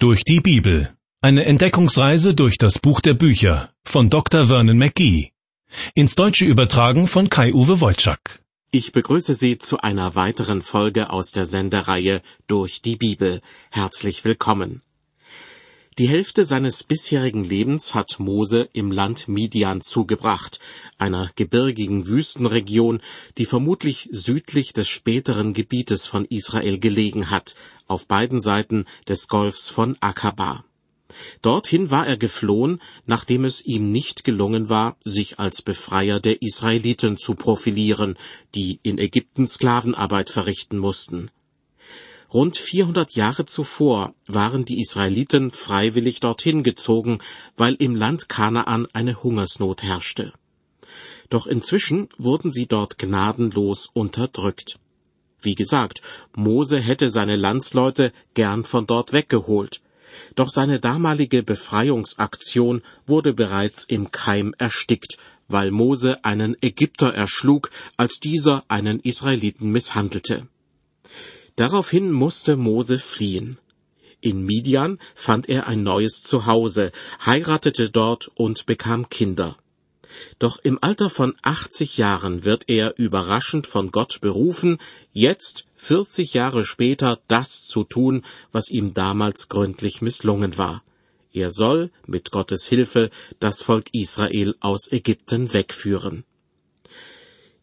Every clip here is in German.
Durch die Bibel. Eine Entdeckungsreise durch das Buch der Bücher von Dr. Vernon McGee. Ins Deutsche übertragen von Kai-Uwe Wolczak. Ich begrüße Sie zu einer weiteren Folge aus der Sendereihe Durch die Bibel. Herzlich willkommen. Die Hälfte seines bisherigen Lebens hat Mose im Land Midian zugebracht, einer gebirgigen Wüstenregion, die vermutlich südlich des späteren Gebietes von Israel gelegen hat, auf beiden Seiten des Golfs von Akaba. Dorthin war er geflohen, nachdem es ihm nicht gelungen war, sich als Befreier der Israeliten zu profilieren, die in Ägypten Sklavenarbeit verrichten mussten. Rund 400 Jahre zuvor waren die Israeliten freiwillig dorthin gezogen, weil im Land Kanaan eine Hungersnot herrschte. Doch inzwischen wurden sie dort gnadenlos unterdrückt. Wie gesagt, Mose hätte seine Landsleute gern von dort weggeholt. Doch seine damalige Befreiungsaktion wurde bereits im Keim erstickt, weil Mose einen Ägypter erschlug, als dieser einen Israeliten misshandelte. Daraufhin musste Mose fliehen. In Midian fand er ein neues Zuhause, heiratete dort und bekam Kinder. Doch im Alter von 80 Jahren wird er überraschend von Gott berufen, jetzt, 40 Jahre später, das zu tun, was ihm damals gründlich misslungen war. Er soll, mit Gottes Hilfe, das Volk Israel aus Ägypten wegführen.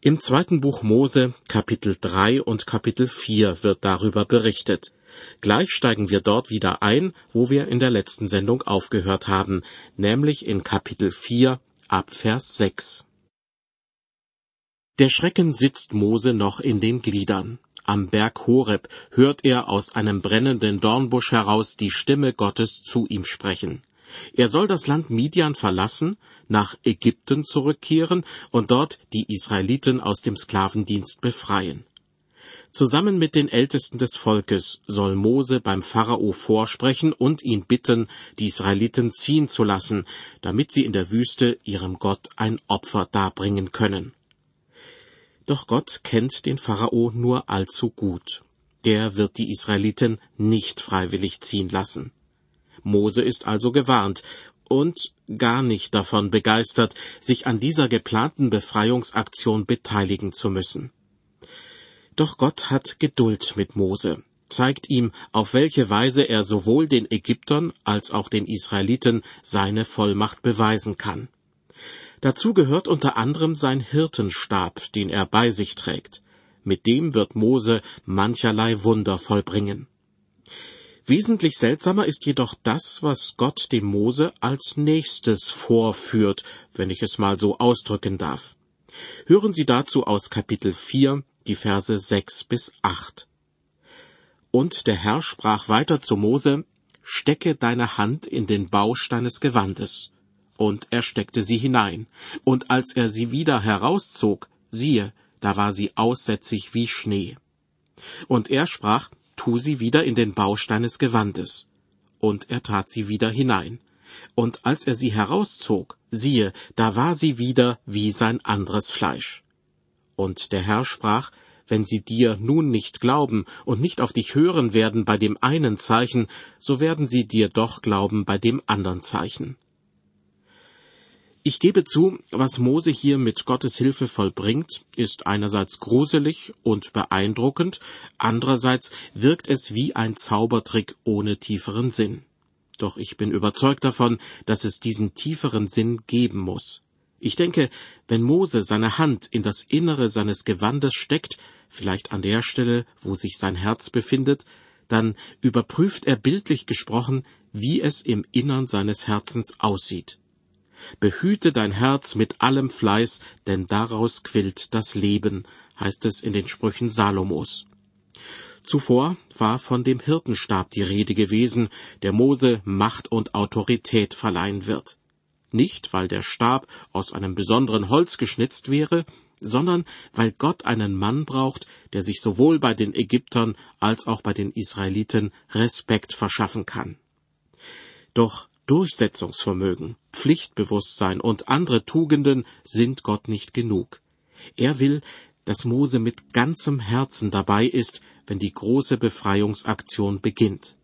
Im zweiten Buch Mose, Kapitel 3 und Kapitel 4 wird darüber berichtet. Gleich steigen wir dort wieder ein, wo wir in der letzten Sendung aufgehört haben, nämlich in Kapitel 4 ab Vers 6. Der Schrecken sitzt Mose noch in den Gliedern. Am Berg Horeb hört er aus einem brennenden Dornbusch heraus die Stimme Gottes zu ihm sprechen. Er soll das Land Midian verlassen, nach Ägypten zurückkehren und dort die Israeliten aus dem Sklavendienst befreien. Zusammen mit den Ältesten des Volkes soll Mose beim Pharao vorsprechen und ihn bitten, die Israeliten ziehen zu lassen, damit sie in der Wüste ihrem Gott ein Opfer darbringen können. Doch Gott kennt den Pharao nur allzu gut. Der wird die Israeliten nicht freiwillig ziehen lassen. Mose ist also gewarnt und gar nicht davon begeistert, sich an dieser geplanten Befreiungsaktion beteiligen zu müssen. Doch Gott hat Geduld mit Mose, zeigt ihm, auf welche Weise er sowohl den Ägyptern als auch den Israeliten seine Vollmacht beweisen kann. Dazu gehört unter anderem sein Hirtenstab, den er bei sich trägt. Mit dem wird Mose mancherlei Wunder vollbringen. Wesentlich seltsamer ist jedoch das, was Gott dem Mose als nächstes vorführt, wenn ich es mal so ausdrücken darf. Hören Sie dazu aus Kapitel 4, die Verse 6 bis 8. Und der Herr sprach weiter zu Mose, Stecke deine Hand in den Bausch deines Gewandes. Und er steckte sie hinein. Und als er sie wieder herauszog, siehe, da war sie aussätzig wie Schnee. Und er sprach, tu sie wieder in den Bausch deines Gewandes. Und er tat sie wieder hinein. Und als er sie herauszog, siehe, da war sie wieder wie sein anderes Fleisch. Und der Herr sprach, wenn sie dir nun nicht glauben und nicht auf dich hören werden bei dem einen Zeichen, so werden sie dir doch glauben bei dem anderen Zeichen. Ich gebe zu, was Mose hier mit Gottes Hilfe vollbringt, ist einerseits gruselig und beeindruckend, andererseits wirkt es wie ein Zaubertrick ohne tieferen Sinn. Doch ich bin überzeugt davon, dass es diesen tieferen Sinn geben muss. Ich denke, wenn Mose seine Hand in das Innere seines Gewandes steckt, vielleicht an der Stelle, wo sich sein Herz befindet, dann überprüft er bildlich gesprochen, wie es im Innern seines Herzens aussieht. Behüte dein Herz mit allem Fleiß, denn daraus quillt das Leben, heißt es in den Sprüchen Salomos. Zuvor war von dem Hirtenstab die Rede gewesen, der Mose Macht und Autorität verleihen wird. Nicht, weil der Stab aus einem besonderen Holz geschnitzt wäre, sondern weil Gott einen Mann braucht, der sich sowohl bei den Ägyptern als auch bei den Israeliten Respekt verschaffen kann. Doch Durchsetzungsvermögen, Pflichtbewusstsein und andere Tugenden sind Gott nicht genug. Er will, dass Mose mit ganzem Herzen dabei ist, wenn die große Befreiungsaktion beginnt.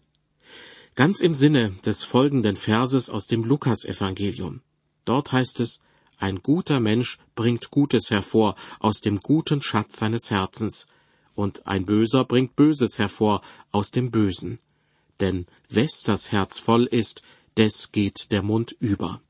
Ganz im Sinne des folgenden Verses aus dem Lukasevangelium. Dort heißt es, ein guter Mensch bringt Gutes hervor aus dem guten Schatz seines Herzens, und ein Böser bringt Böses hervor aus dem Bösen. Denn wes das Herz voll ist, des geht der Mund über.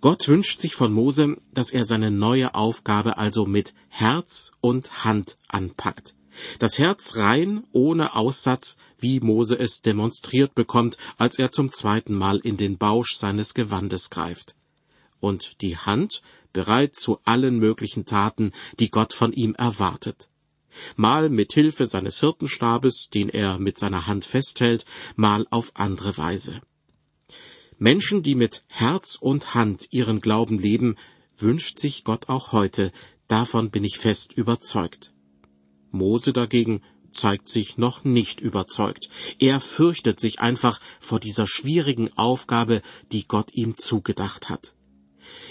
Gott wünscht sich von Mose, dass er seine neue Aufgabe also mit Herz und Hand anpackt. Das Herz rein, ohne Aussatz, wie Mose es demonstriert bekommt, als er zum zweiten Mal in den Bausch seines Gewandes greift. Und die Hand bereit zu allen möglichen Taten, die Gott von ihm erwartet. Mal mit Hilfe seines Hirtenstabes, den er mit seiner Hand festhält, mal auf andere Weise. Menschen, die mit Herz und Hand ihren Glauben leben, wünscht sich Gott auch heute, davon bin ich fest überzeugt. Mose dagegen zeigt sich noch nicht überzeugt. Er fürchtet sich einfach vor dieser schwierigen Aufgabe, die Gott ihm zugedacht hat.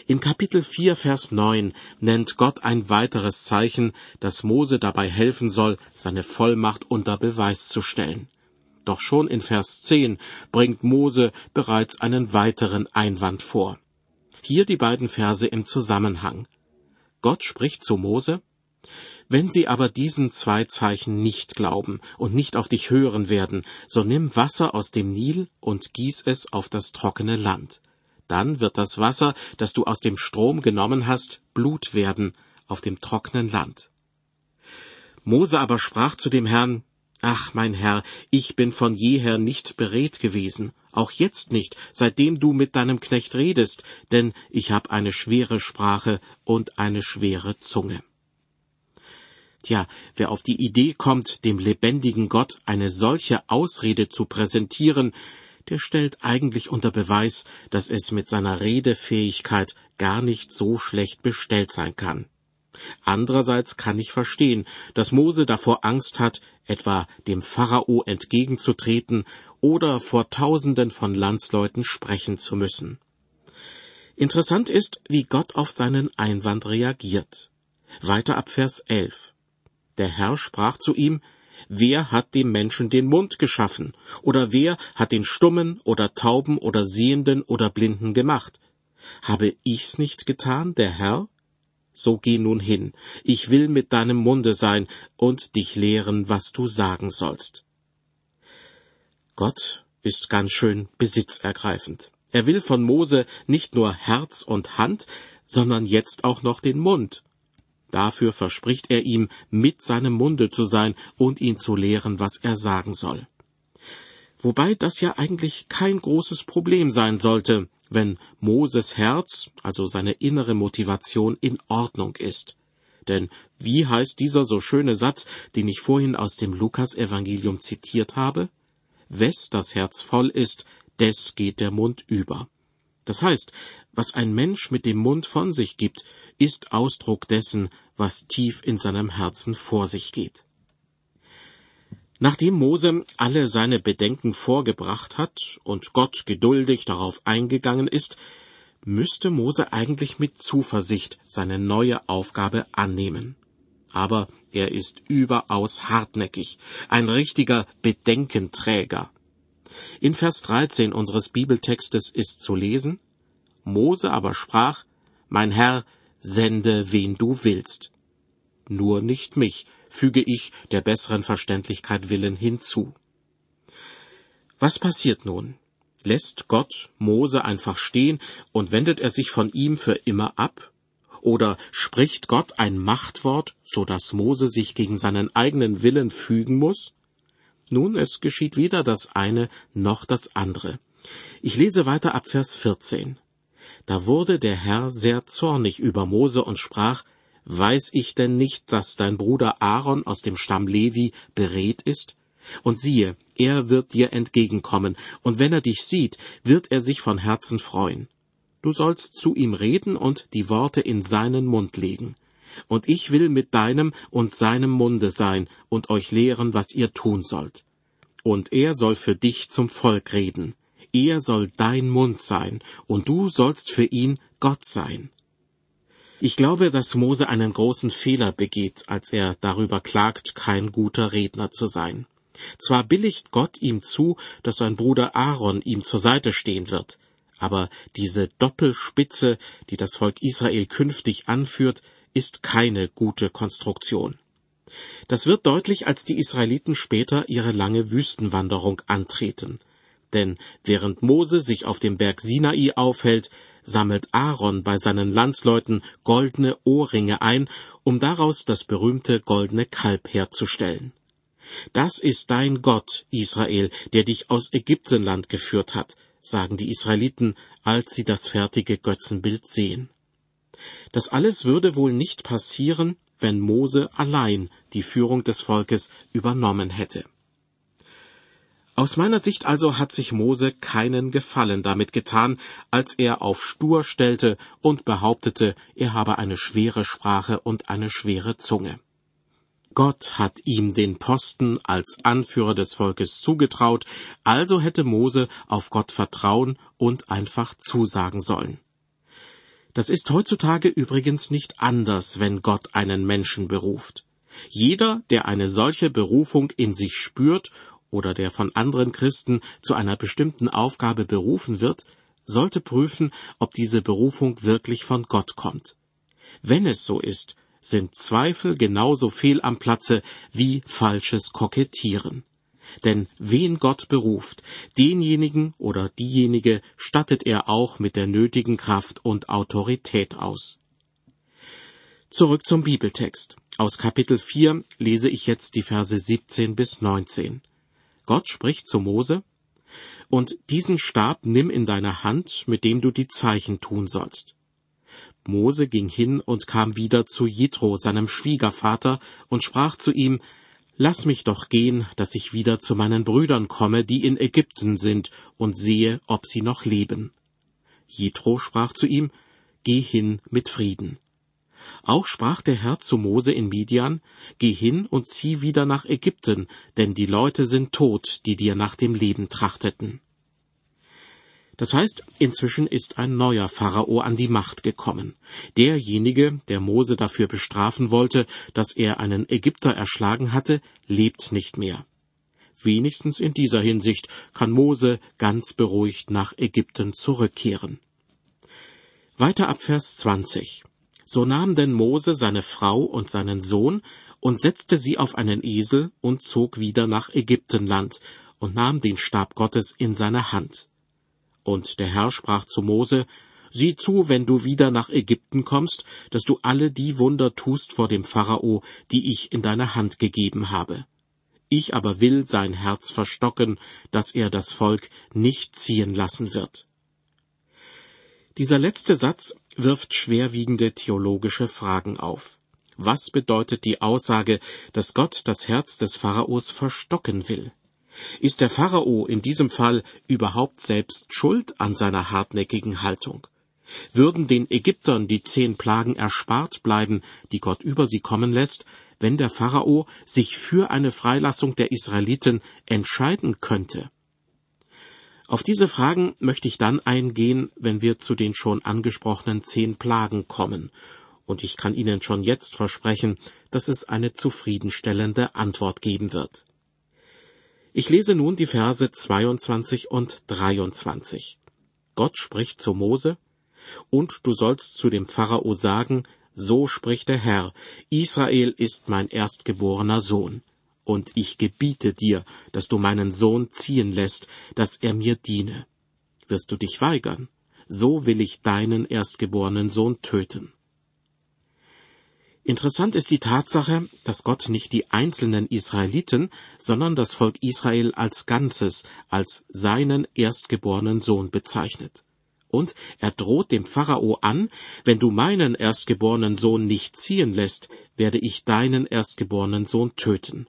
In Kapitel 4, Vers 9 nennt Gott ein weiteres Zeichen, das Mose dabei helfen soll, seine Vollmacht unter Beweis zu stellen. Doch schon in Vers 10 bringt Mose bereits einen weiteren Einwand vor. Hier die beiden Verse im Zusammenhang. Gott spricht zu Mose, wenn sie aber diesen zwei Zeichen nicht glauben und nicht auf dich hören werden, so nimm Wasser aus dem Nil und gieß es auf das trockene Land. Dann wird das Wasser, das du aus dem Strom genommen hast, Blut werden auf dem trockenen Land. Mose aber sprach zu dem Herrn, Ach, mein Herr, ich bin von jeher nicht beredt gewesen, auch jetzt nicht, seitdem du mit deinem Knecht redest, denn ich hab eine schwere Sprache und eine schwere Zunge. Tja, wer auf die Idee kommt, dem lebendigen Gott eine solche Ausrede zu präsentieren, der stellt eigentlich unter Beweis, dass es mit seiner Redefähigkeit gar nicht so schlecht bestellt sein kann. Andererseits kann ich verstehen, dass Mose davor Angst hat, etwa dem Pharao entgegenzutreten oder vor Tausenden von Landsleuten sprechen zu müssen. Interessant ist, wie Gott auf seinen Einwand reagiert. Weiter ab Vers 11. Der Herr sprach zu ihm, Wer hat dem Menschen den Mund geschaffen? Oder wer hat den Stummen oder Tauben oder Sehenden oder Blinden gemacht? Habe ich's nicht getan, der Herr? So geh nun hin, ich will mit deinem Munde sein und dich lehren, was du sagen sollst. Gott ist ganz schön besitzergreifend. Er will von Mose nicht nur Herz und Hand, sondern jetzt auch noch den Mund. Dafür verspricht er ihm, mit seinem Munde zu sein und ihn zu lehren, was er sagen soll. Wobei das ja eigentlich kein großes Problem sein sollte, wenn Moses Herz, also seine innere Motivation, in Ordnung ist. Denn wie heißt dieser so schöne Satz, den ich vorhin aus dem Lukas-Evangelium zitiert habe? Wes das Herz voll ist, des geht der Mund über. Das heißt, was ein Mensch mit dem Mund von sich gibt, ist Ausdruck dessen, was tief in seinem Herzen vor sich geht. Nachdem Mose alle seine Bedenken vorgebracht hat und Gott geduldig darauf eingegangen ist, müsste Mose eigentlich mit Zuversicht seine neue Aufgabe annehmen. Aber er ist überaus hartnäckig, ein richtiger Bedenkenträger. In Vers 13 unseres Bibeltextes ist zu lesen, Mose aber sprach, Mein Herr, sende wen du willst. Nur nicht mich, füge ich der besseren Verständlichkeit willen hinzu. Was passiert nun? Lässt Gott Mose einfach stehen und wendet er sich von ihm für immer ab? Oder spricht Gott ein Machtwort, so dass Mose sich gegen seinen eigenen Willen fügen muss? Nun, es geschieht weder das eine noch das andere. Ich lese weiter ab Vers 14. Da wurde der Herr sehr zornig über Mose und sprach, Weiß ich denn nicht, dass dein Bruder Aaron aus dem Stamm Levi beredt ist? Und siehe, er wird dir entgegenkommen, und wenn er dich sieht, wird er sich von Herzen freuen. Du sollst zu ihm reden und die Worte in seinen Mund legen. Und ich will mit deinem und seinem Munde sein und euch lehren, was ihr tun sollt. Und er soll für dich zum Volk reden er soll dein Mund sein, und du sollst für ihn Gott sein. Ich glaube, dass Mose einen großen Fehler begeht, als er darüber klagt, kein guter Redner zu sein. Zwar billigt Gott ihm zu, dass sein Bruder Aaron ihm zur Seite stehen wird, aber diese Doppelspitze, die das Volk Israel künftig anführt, ist keine gute Konstruktion. Das wird deutlich, als die Israeliten später ihre lange Wüstenwanderung antreten. Denn während Mose sich auf dem Berg Sinai aufhält, sammelt Aaron bei seinen Landsleuten goldene Ohrringe ein, um daraus das berühmte goldene Kalb herzustellen. Das ist dein Gott, Israel, der dich aus Ägyptenland geführt hat, sagen die Israeliten, als sie das fertige Götzenbild sehen. Das alles würde wohl nicht passieren, wenn Mose allein die Führung des Volkes übernommen hätte. Aus meiner Sicht also hat sich Mose keinen Gefallen damit getan, als er auf Stur stellte und behauptete, er habe eine schwere Sprache und eine schwere Zunge. Gott hat ihm den Posten als Anführer des Volkes zugetraut, also hätte Mose auf Gott vertrauen und einfach zusagen sollen. Das ist heutzutage übrigens nicht anders, wenn Gott einen Menschen beruft. Jeder, der eine solche Berufung in sich spürt oder der von anderen Christen zu einer bestimmten Aufgabe berufen wird, sollte prüfen, ob diese Berufung wirklich von Gott kommt. Wenn es so ist, sind Zweifel genauso fehl am Platze wie falsches Kokettieren. Denn wen Gott beruft, denjenigen oder diejenige stattet er auch mit der nötigen Kraft und Autorität aus. Zurück zum Bibeltext. Aus Kapitel 4 lese ich jetzt die Verse 17 bis 19. Gott spricht zu Mose, und diesen Stab nimm in deine Hand, mit dem du die Zeichen tun sollst. Mose ging hin und kam wieder zu Jitro, seinem Schwiegervater, und sprach zu ihm, Lass mich doch gehen, dass ich wieder zu meinen Brüdern komme, die in Ägypten sind, und sehe, ob sie noch leben. Jitro sprach zu ihm, Geh hin mit Frieden. Auch sprach der Herr zu Mose in Midian, Geh hin und zieh wieder nach Ägypten, denn die Leute sind tot, die dir nach dem Leben trachteten. Das heißt, inzwischen ist ein neuer Pharao an die Macht gekommen. Derjenige, der Mose dafür bestrafen wollte, dass er einen Ägypter erschlagen hatte, lebt nicht mehr. Wenigstens in dieser Hinsicht kann Mose ganz beruhigt nach Ägypten zurückkehren. Weiter ab Vers 20. So nahm denn Mose seine Frau und seinen Sohn und setzte sie auf einen Esel und zog wieder nach Ägyptenland und nahm den Stab Gottes in seine Hand. Und der Herr sprach zu Mose, Sieh zu, wenn du wieder nach Ägypten kommst, dass du alle die Wunder tust vor dem Pharao, die ich in deine Hand gegeben habe. Ich aber will sein Herz verstocken, dass er das Volk nicht ziehen lassen wird. Dieser letzte Satz wirft schwerwiegende theologische Fragen auf. Was bedeutet die Aussage, dass Gott das Herz des Pharaos verstocken will? Ist der Pharao in diesem Fall überhaupt selbst schuld an seiner hartnäckigen Haltung? Würden den Ägyptern die zehn Plagen erspart bleiben, die Gott über sie kommen lässt, wenn der Pharao sich für eine Freilassung der Israeliten entscheiden könnte? Auf diese Fragen möchte ich dann eingehen, wenn wir zu den schon angesprochenen zehn Plagen kommen, und ich kann Ihnen schon jetzt versprechen, dass es eine zufriedenstellende Antwort geben wird. Ich lese nun die Verse 22 und 23. Gott spricht zu Mose, und du sollst zu dem Pharao sagen, so spricht der Herr, Israel ist mein erstgeborener Sohn, und ich gebiete dir, dass du meinen Sohn ziehen lässt, dass er mir diene. Wirst du dich weigern, so will ich deinen erstgeborenen Sohn töten. Interessant ist die Tatsache, dass Gott nicht die einzelnen Israeliten, sondern das Volk Israel als Ganzes, als seinen erstgeborenen Sohn bezeichnet. Und er droht dem Pharao an, wenn du meinen erstgeborenen Sohn nicht ziehen lässt, werde ich deinen erstgeborenen Sohn töten.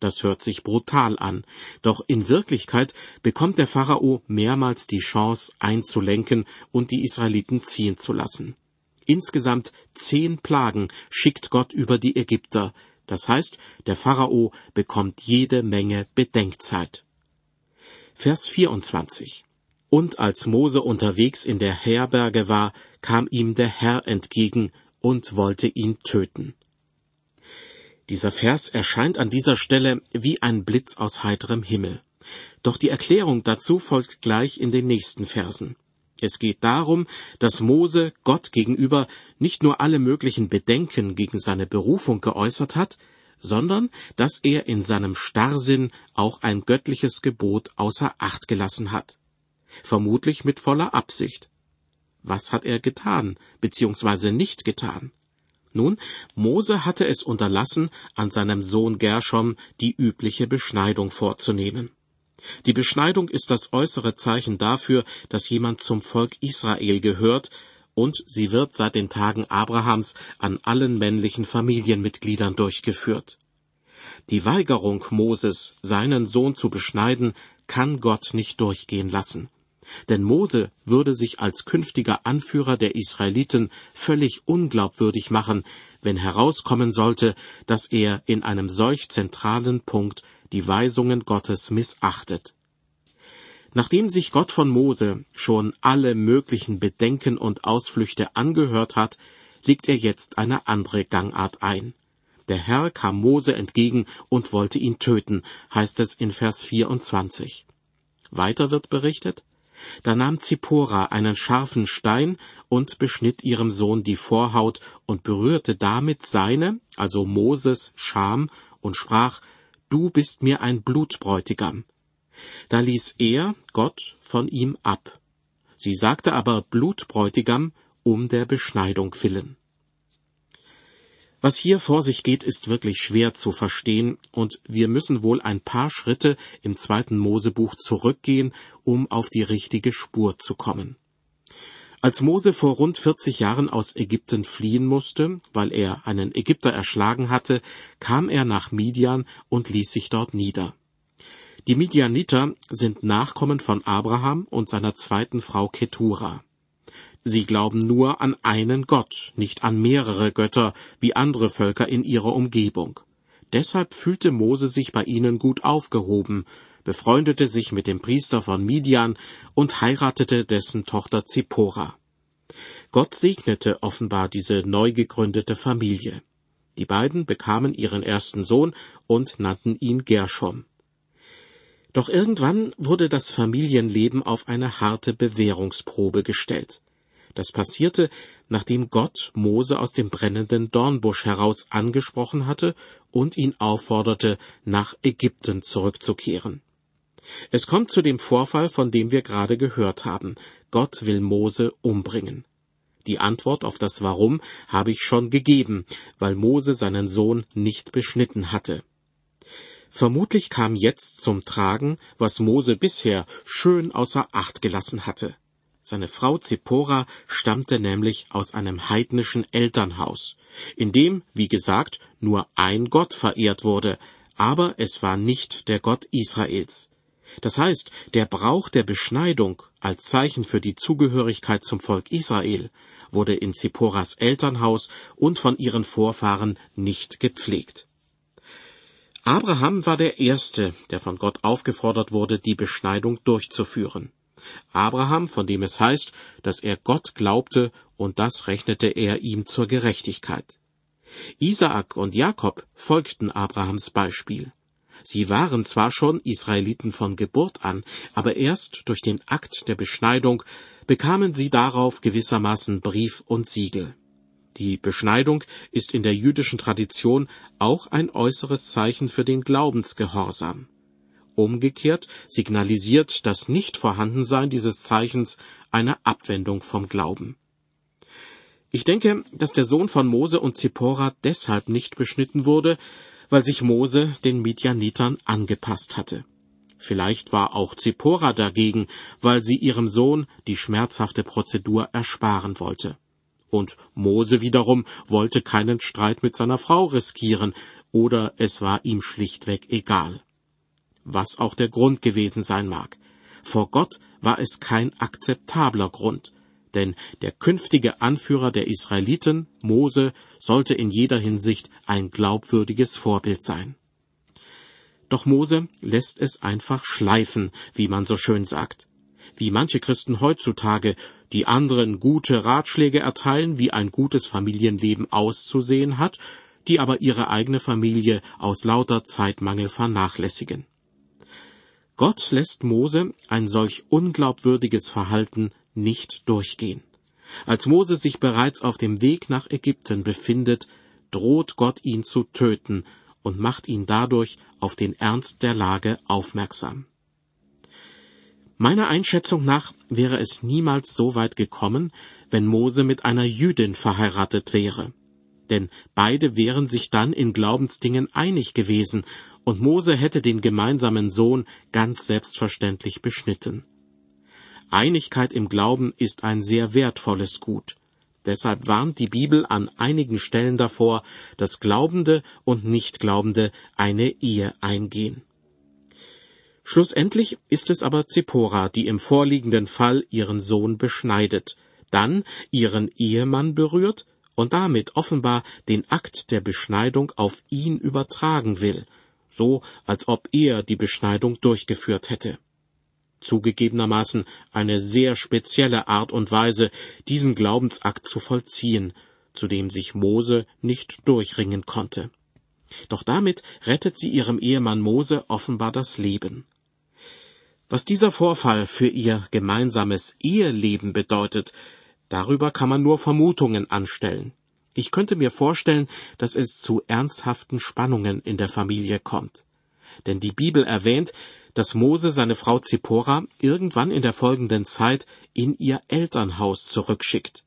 Das hört sich brutal an, doch in Wirklichkeit bekommt der Pharao mehrmals die Chance einzulenken und die Israeliten ziehen zu lassen. Insgesamt zehn Plagen schickt Gott über die Ägypter. Das heißt, der Pharao bekommt jede Menge Bedenkzeit. Vers 24. Und als Mose unterwegs in der Herberge war, kam ihm der Herr entgegen und wollte ihn töten. Dieser Vers erscheint an dieser Stelle wie ein Blitz aus heiterem Himmel. Doch die Erklärung dazu folgt gleich in den nächsten Versen. Es geht darum, dass Mose Gott gegenüber nicht nur alle möglichen Bedenken gegen seine Berufung geäußert hat, sondern dass er in seinem Starrsinn auch ein göttliches Gebot außer Acht gelassen hat. Vermutlich mit voller Absicht. Was hat er getan, beziehungsweise nicht getan? Nun, Mose hatte es unterlassen, an seinem Sohn Gershom die übliche Beschneidung vorzunehmen. Die Beschneidung ist das äußere Zeichen dafür, dass jemand zum Volk Israel gehört, und sie wird seit den Tagen Abrahams an allen männlichen Familienmitgliedern durchgeführt. Die Weigerung Moses, seinen Sohn zu beschneiden, kann Gott nicht durchgehen lassen. Denn Mose würde sich als künftiger Anführer der Israeliten völlig unglaubwürdig machen, wenn herauskommen sollte, dass er in einem solch zentralen Punkt die Weisungen Gottes missachtet. Nachdem sich Gott von Mose schon alle möglichen Bedenken und Ausflüchte angehört hat, legt er jetzt eine andere Gangart ein. Der Herr kam Mose entgegen und wollte ihn töten, heißt es in Vers 24. Weiter wird berichtet, da nahm Zippora einen scharfen Stein und beschnitt ihrem Sohn die Vorhaut und berührte damit seine, also Moses, Scham und sprach, Du bist mir ein Blutbräutigam. Da ließ er, Gott, von ihm ab. Sie sagte aber Blutbräutigam um der Beschneidung willen. Was hier vor sich geht, ist wirklich schwer zu verstehen, und wir müssen wohl ein paar Schritte im zweiten Mosebuch zurückgehen, um auf die richtige Spur zu kommen. Als Mose vor rund 40 Jahren aus Ägypten fliehen musste, weil er einen Ägypter erschlagen hatte, kam er nach Midian und ließ sich dort nieder. Die Midianiter sind Nachkommen von Abraham und seiner zweiten Frau Ketura. Sie glauben nur an einen Gott, nicht an mehrere Götter wie andere Völker in ihrer Umgebung. Deshalb fühlte Mose sich bei ihnen gut aufgehoben, befreundete sich mit dem Priester von Midian und heiratete dessen Tochter Zippora. Gott segnete offenbar diese neu gegründete Familie. Die beiden bekamen ihren ersten Sohn und nannten ihn Gershom. Doch irgendwann wurde das Familienleben auf eine harte Bewährungsprobe gestellt. Das passierte, nachdem Gott Mose aus dem brennenden Dornbusch heraus angesprochen hatte und ihn aufforderte, nach Ägypten zurückzukehren. Es kommt zu dem Vorfall, von dem wir gerade gehört haben. Gott will Mose umbringen. Die Antwort auf das Warum habe ich schon gegeben, weil Mose seinen Sohn nicht beschnitten hatte. Vermutlich kam jetzt zum Tragen, was Mose bisher schön außer Acht gelassen hatte. Seine Frau Zippora stammte nämlich aus einem heidnischen Elternhaus, in dem, wie gesagt, nur ein Gott verehrt wurde, aber es war nicht der Gott Israels. Das heißt, der Brauch der Beschneidung als Zeichen für die Zugehörigkeit zum Volk Israel wurde in Zipporas Elternhaus und von ihren Vorfahren nicht gepflegt. Abraham war der Erste, der von Gott aufgefordert wurde, die Beschneidung durchzuführen. Abraham, von dem es heißt, dass er Gott glaubte, und das rechnete er ihm zur Gerechtigkeit. Isaak und Jakob folgten Abrahams Beispiel. Sie waren zwar schon Israeliten von Geburt an, aber erst durch den Akt der Beschneidung bekamen sie darauf gewissermaßen Brief und Siegel. Die Beschneidung ist in der jüdischen Tradition auch ein äußeres Zeichen für den Glaubensgehorsam. Umgekehrt signalisiert das Nichtvorhandensein dieses Zeichens eine Abwendung vom Glauben. Ich denke, dass der Sohn von Mose und Zippora deshalb nicht beschnitten wurde, weil sich Mose den Midianitern angepasst hatte. Vielleicht war auch Zippora dagegen, weil sie ihrem Sohn die schmerzhafte Prozedur ersparen wollte. Und Mose wiederum wollte keinen Streit mit seiner Frau riskieren, oder es war ihm schlichtweg egal. Was auch der Grund gewesen sein mag. Vor Gott war es kein akzeptabler Grund, denn der künftige Anführer der Israeliten, Mose, sollte in jeder Hinsicht ein glaubwürdiges Vorbild sein. Doch Mose lässt es einfach schleifen, wie man so schön sagt wie manche Christen heutzutage, die anderen gute Ratschläge erteilen, wie ein gutes Familienleben auszusehen hat, die aber ihre eigene Familie aus lauter Zeitmangel vernachlässigen. Gott lässt Mose ein solch unglaubwürdiges Verhalten nicht durchgehen. Als Mose sich bereits auf dem Weg nach Ägypten befindet, droht Gott ihn zu töten und macht ihn dadurch auf den Ernst der Lage aufmerksam. Meiner Einschätzung nach wäre es niemals so weit gekommen, wenn Mose mit einer Jüdin verheiratet wäre. Denn beide wären sich dann in Glaubensdingen einig gewesen, und Mose hätte den gemeinsamen Sohn ganz selbstverständlich beschnitten. Einigkeit im Glauben ist ein sehr wertvolles Gut. Deshalb warnt die Bibel an einigen Stellen davor, dass Glaubende und Nichtglaubende eine Ehe eingehen. Schlussendlich ist es aber Zippora, die im vorliegenden Fall ihren Sohn beschneidet, dann ihren Ehemann berührt und damit offenbar den Akt der Beschneidung auf ihn übertragen will, so als ob er die Beschneidung durchgeführt hätte. Zugegebenermaßen eine sehr spezielle Art und Weise, diesen Glaubensakt zu vollziehen, zu dem sich Mose nicht durchringen konnte. Doch damit rettet sie ihrem Ehemann Mose offenbar das Leben. Was dieser Vorfall für ihr gemeinsames Eheleben bedeutet, darüber kann man nur Vermutungen anstellen. Ich könnte mir vorstellen, dass es zu ernsthaften Spannungen in der Familie kommt. Denn die Bibel erwähnt, dass Mose seine Frau Zippora irgendwann in der folgenden Zeit in ihr Elternhaus zurückschickt.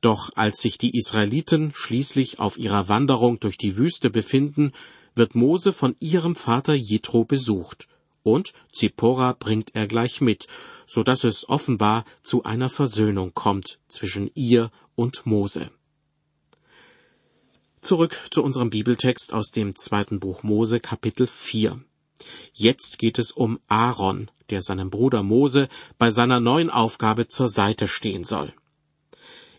Doch als sich die Israeliten schließlich auf ihrer Wanderung durch die Wüste befinden, wird Mose von ihrem Vater Jethro besucht und Zippora bringt er gleich mit, so dass es offenbar zu einer Versöhnung kommt zwischen ihr und Mose. Zurück zu unserem Bibeltext aus dem zweiten Buch Mose Kapitel 4. Jetzt geht es um Aaron, der seinem Bruder Mose bei seiner neuen Aufgabe zur Seite stehen soll.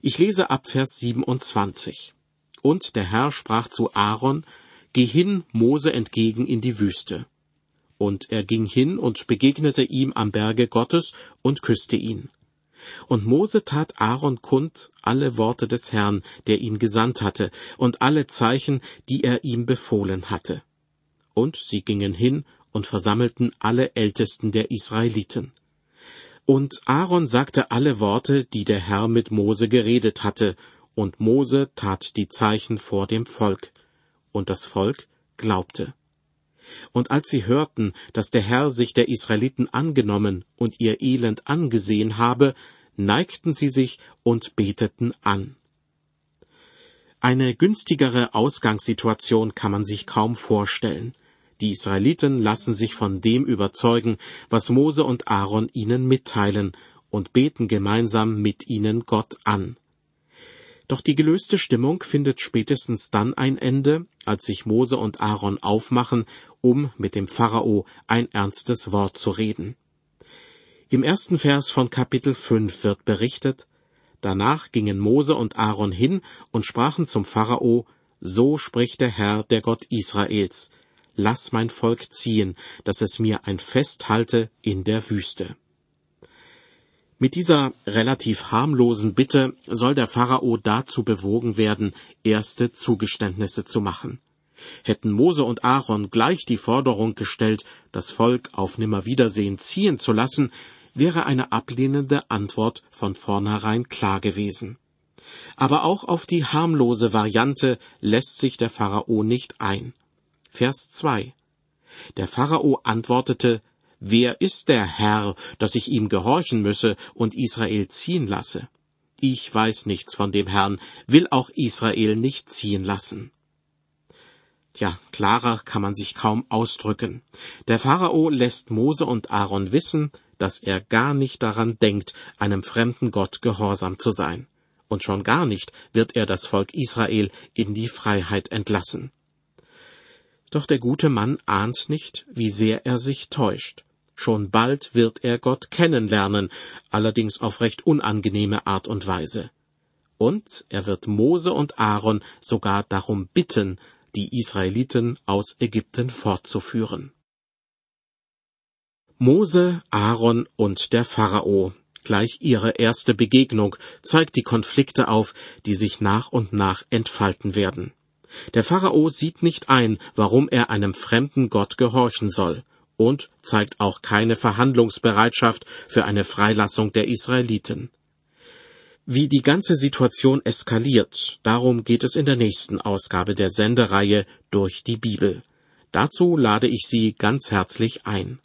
Ich lese ab Vers 27. Und der Herr sprach zu Aaron, Geh hin Mose entgegen in die Wüste. Und er ging hin und begegnete ihm am Berge Gottes und küsste ihn. Und Mose tat Aaron kund alle Worte des Herrn, der ihn gesandt hatte, und alle Zeichen, die er ihm befohlen hatte. Und sie gingen hin und versammelten alle Ältesten der Israeliten. Und Aaron sagte alle Worte, die der Herr mit Mose geredet hatte, und Mose tat die Zeichen vor dem Volk. Und das Volk glaubte. Und als sie hörten, dass der Herr sich der Israeliten angenommen und ihr Elend angesehen habe, neigten sie sich und beteten an. Eine günstigere Ausgangssituation kann man sich kaum vorstellen. Die Israeliten lassen sich von dem überzeugen, was Mose und Aaron ihnen mitteilen, und beten gemeinsam mit ihnen Gott an. Doch die gelöste Stimmung findet spätestens dann ein Ende, als sich Mose und Aaron aufmachen, um mit dem Pharao ein ernstes Wort zu reden. Im ersten Vers von Kapitel 5 wird berichtet, Danach gingen Mose und Aaron hin und sprachen zum Pharao, So spricht der Herr, der Gott Israels, Lass mein Volk ziehen, dass es mir ein Fest halte in der Wüste. Mit dieser relativ harmlosen Bitte soll der Pharao dazu bewogen werden, erste Zugeständnisse zu machen. Hätten Mose und Aaron gleich die Forderung gestellt, das Volk auf Nimmerwiedersehen ziehen zu lassen, wäre eine ablehnende Antwort von vornherein klar gewesen. Aber auch auf die harmlose Variante lässt sich der Pharao nicht ein. Vers 2. Der Pharao antwortete, Wer ist der Herr, dass ich ihm gehorchen müsse und Israel ziehen lasse? Ich weiß nichts von dem Herrn, will auch Israel nicht ziehen lassen. Tja, klarer kann man sich kaum ausdrücken. Der Pharao lässt Mose und Aaron wissen, dass er gar nicht daran denkt, einem fremden Gott gehorsam zu sein. Und schon gar nicht wird er das Volk Israel in die Freiheit entlassen. Doch der gute Mann ahnt nicht, wie sehr er sich täuscht. Schon bald wird er Gott kennenlernen, allerdings auf recht unangenehme Art und Weise. Und er wird Mose und Aaron sogar darum bitten, die Israeliten aus Ägypten fortzuführen. Mose, Aaron und der Pharao, gleich ihre erste Begegnung, zeigt die Konflikte auf, die sich nach und nach entfalten werden. Der Pharao sieht nicht ein, warum er einem fremden Gott gehorchen soll, und zeigt auch keine Verhandlungsbereitschaft für eine Freilassung der Israeliten. Wie die ganze Situation eskaliert, darum geht es in der nächsten Ausgabe der Sendereihe durch die Bibel. Dazu lade ich Sie ganz herzlich ein.